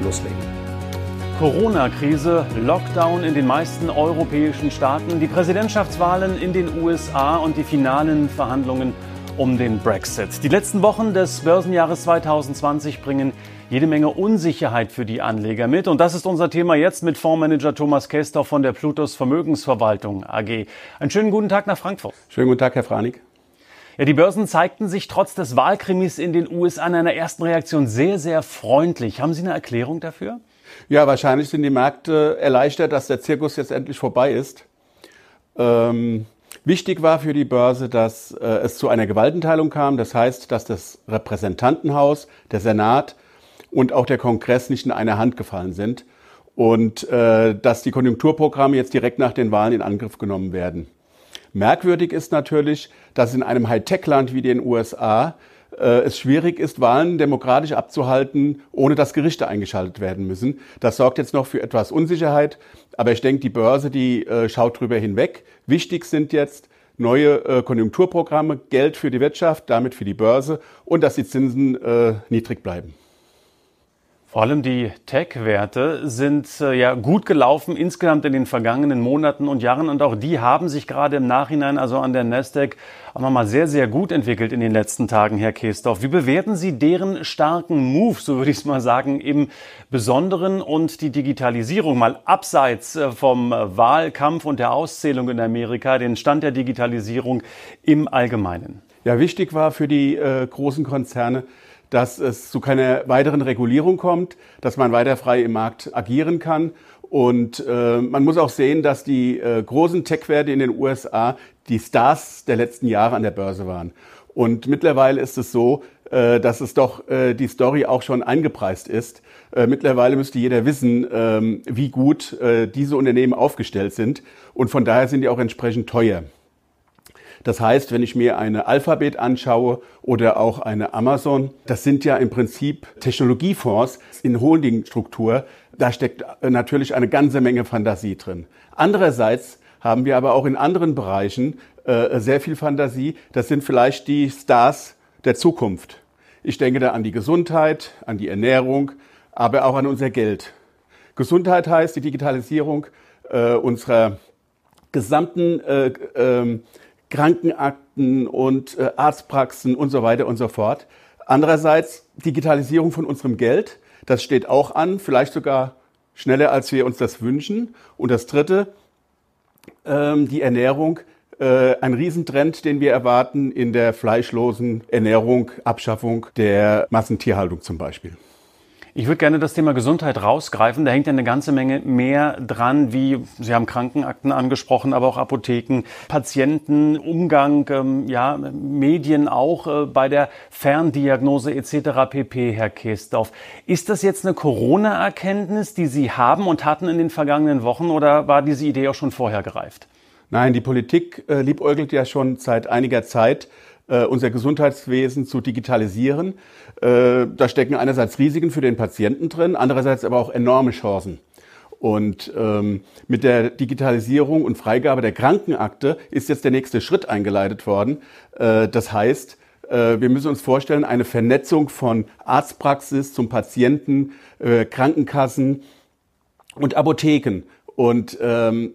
loslegen. Corona-Krise, Lockdown in den meisten europäischen Staaten, die Präsidentschaftswahlen in den USA und die finalen Verhandlungen um den Brexit. Die letzten Wochen des Börsenjahres 2020 bringen jede Menge Unsicherheit für die Anleger mit. Und das ist unser Thema jetzt mit Fondsmanager Thomas Kester von der Plutos Vermögensverwaltung AG. Einen schönen guten Tag nach Frankfurt. Schönen guten Tag, Herr Franig. Ja, die Börsen zeigten sich trotz des Wahlkrimis in den USA in einer ersten Reaktion sehr, sehr freundlich. Haben Sie eine Erklärung dafür? Ja, wahrscheinlich sind die Märkte erleichtert, dass der Zirkus jetzt endlich vorbei ist. Ähm, wichtig war für die Börse, dass äh, es zu einer Gewaltenteilung kam. Das heißt, dass das Repräsentantenhaus, der Senat und auch der Kongress nicht in eine Hand gefallen sind und äh, dass die Konjunkturprogramme jetzt direkt nach den Wahlen in Angriff genommen werden. Merkwürdig ist natürlich, dass in einem Hightech-Land wie den USA äh, es schwierig ist, Wahlen demokratisch abzuhalten, ohne dass Gerichte eingeschaltet werden müssen. Das sorgt jetzt noch für etwas Unsicherheit, aber ich denke, die Börse, die äh, schaut drüber hinweg. Wichtig sind jetzt neue äh, Konjunkturprogramme, Geld für die Wirtschaft, damit für die Börse und dass die Zinsen äh, niedrig bleiben. Vor allem die Tech-Werte sind äh, ja gut gelaufen insgesamt in den vergangenen Monaten und Jahren und auch die haben sich gerade im Nachhinein, also an der Nasdaq, auch nochmal sehr, sehr gut entwickelt in den letzten Tagen, Herr Kestorf. Wie bewerten Sie deren starken Move, so würde ich es mal sagen, im Besonderen und die Digitalisierung mal abseits äh, vom Wahlkampf und der Auszählung in Amerika, den Stand der Digitalisierung im Allgemeinen? Ja, wichtig war für die äh, großen Konzerne, dass es zu keiner weiteren Regulierung kommt, dass man weiter frei im Markt agieren kann. Und äh, man muss auch sehen, dass die äh, großen Tech-Werte in den USA die Stars der letzten Jahre an der Börse waren. Und mittlerweile ist es so, äh, dass es doch äh, die Story auch schon eingepreist ist. Äh, mittlerweile müsste jeder wissen, ähm, wie gut äh, diese Unternehmen aufgestellt sind. Und von daher sind die auch entsprechend teuer. Das heißt, wenn ich mir eine Alphabet anschaue oder auch eine Amazon, das sind ja im Prinzip Technologiefonds in Holdingstruktur. Da steckt natürlich eine ganze Menge Fantasie drin. Andererseits haben wir aber auch in anderen Bereichen äh, sehr viel Fantasie. Das sind vielleicht die Stars der Zukunft. Ich denke da an die Gesundheit, an die Ernährung, aber auch an unser Geld. Gesundheit heißt die Digitalisierung äh, unserer gesamten äh, äh, Krankenakten und äh, Arztpraxen und so weiter und so fort. Andererseits Digitalisierung von unserem Geld, das steht auch an, vielleicht sogar schneller, als wir uns das wünschen. Und das Dritte, ähm, die Ernährung, äh, ein Riesentrend, den wir erwarten in der fleischlosen Ernährung, Abschaffung der Massentierhaltung zum Beispiel. Ich würde gerne das Thema Gesundheit rausgreifen. Da hängt ja eine ganze Menge mehr dran, wie Sie haben Krankenakten angesprochen, aber auch Apotheken, Patienten, Umgang, ähm, ja, Medien auch äh, bei der Ferndiagnose etc. pp. Herr Kestorf. Ist das jetzt eine Corona-Erkenntnis, die Sie haben und hatten in den vergangenen Wochen oder war diese Idee auch schon vorher gereift? Nein, die Politik äh, liebäugelt ja schon seit einiger Zeit äh, unser Gesundheitswesen zu digitalisieren. Äh, da stecken einerseits Risiken für den Patienten drin, andererseits aber auch enorme Chancen. Und ähm, mit der Digitalisierung und Freigabe der Krankenakte ist jetzt der nächste Schritt eingeleitet worden. Äh, das heißt, äh, wir müssen uns vorstellen, eine Vernetzung von Arztpraxis zum Patienten, äh, Krankenkassen und Apotheken. Und ähm,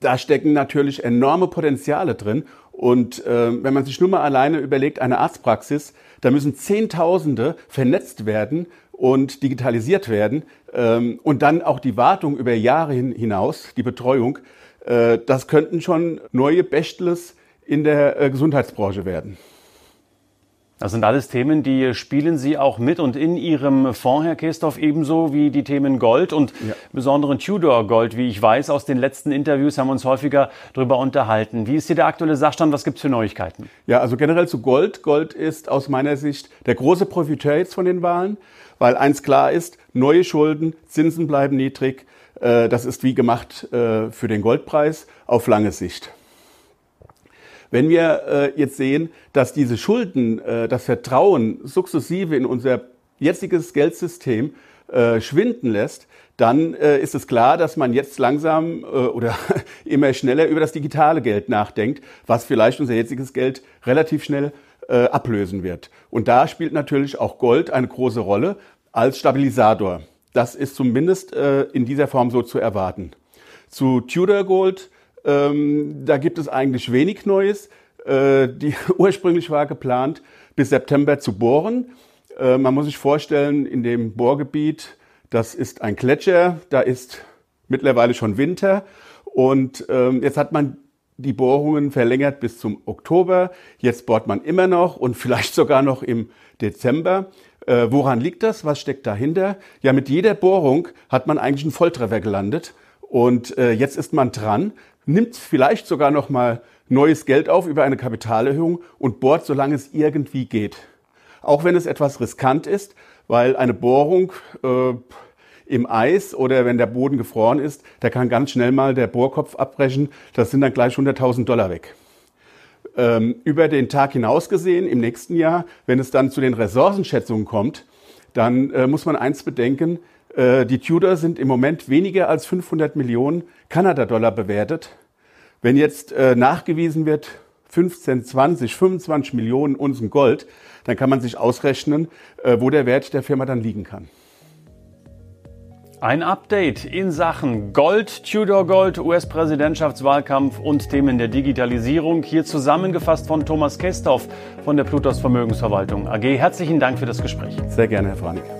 da stecken natürlich enorme Potenziale drin. Und äh, wenn man sich nur mal alleine überlegt, eine Arztpraxis, da müssen Zehntausende vernetzt werden und digitalisiert werden ähm, und dann auch die Wartung über Jahre hin, hinaus, die Betreuung, äh, das könnten schon neue Bechtlers in der äh, Gesundheitsbranche werden. Das sind alles Themen, die spielen Sie auch mit und in Ihrem Fonds, Herr Kestorf, ebenso wie die Themen Gold und ja. besonderen Tudor Gold, wie ich weiß. Aus den letzten Interviews haben wir uns häufiger darüber unterhalten. Wie ist hier der aktuelle Sachstand? Was gibt es für Neuigkeiten? Ja, also generell zu Gold. Gold ist aus meiner Sicht der große Profiteur jetzt von den Wahlen, weil eins klar ist, neue Schulden, Zinsen bleiben niedrig. Äh, das ist wie gemacht äh, für den Goldpreis auf lange Sicht. Wenn wir äh, jetzt sehen, dass diese Schulden, äh, das Vertrauen sukzessive in unser jetziges Geldsystem äh, schwinden lässt, dann äh, ist es klar, dass man jetzt langsam äh, oder immer schneller über das digitale Geld nachdenkt, was vielleicht unser jetziges Geld relativ schnell äh, ablösen wird. Und da spielt natürlich auch Gold eine große Rolle als Stabilisator. Das ist zumindest äh, in dieser Form so zu erwarten. Zu Tudor Gold ähm, da gibt es eigentlich wenig Neues. Äh, die, ursprünglich war geplant, bis September zu bohren. Äh, man muss sich vorstellen, in dem Bohrgebiet, das ist ein Gletscher, da ist mittlerweile schon Winter. Und ähm, jetzt hat man die Bohrungen verlängert bis zum Oktober. Jetzt bohrt man immer noch und vielleicht sogar noch im Dezember. Äh, woran liegt das? Was steckt dahinter? Ja, mit jeder Bohrung hat man eigentlich einen Volltreffer gelandet. Und äh, jetzt ist man dran, nimmt vielleicht sogar noch mal neues Geld auf über eine Kapitalerhöhung und bohrt, solange es irgendwie geht. Auch wenn es etwas riskant ist, weil eine Bohrung äh, im Eis oder wenn der Boden gefroren ist, da kann ganz schnell mal der Bohrkopf abbrechen. Das sind dann gleich 100.000 Dollar weg. Ähm, über den Tag hinaus gesehen, im nächsten Jahr, wenn es dann zu den Ressourcenschätzungen kommt, dann äh, muss man eins bedenken, die Tudor sind im Moment weniger als 500 Millionen Kanada-Dollar bewertet. Wenn jetzt äh, nachgewiesen wird, 15, 20, 25 Millionen Unzen Gold, dann kann man sich ausrechnen, äh, wo der Wert der Firma dann liegen kann. Ein Update in Sachen Gold, Tudor Gold, US-Präsidentschaftswahlkampf und Themen der Digitalisierung. Hier zusammengefasst von Thomas Kestorf von der Plutos Vermögensverwaltung AG. Herzlichen Dank für das Gespräch. Sehr gerne, Herr Franik.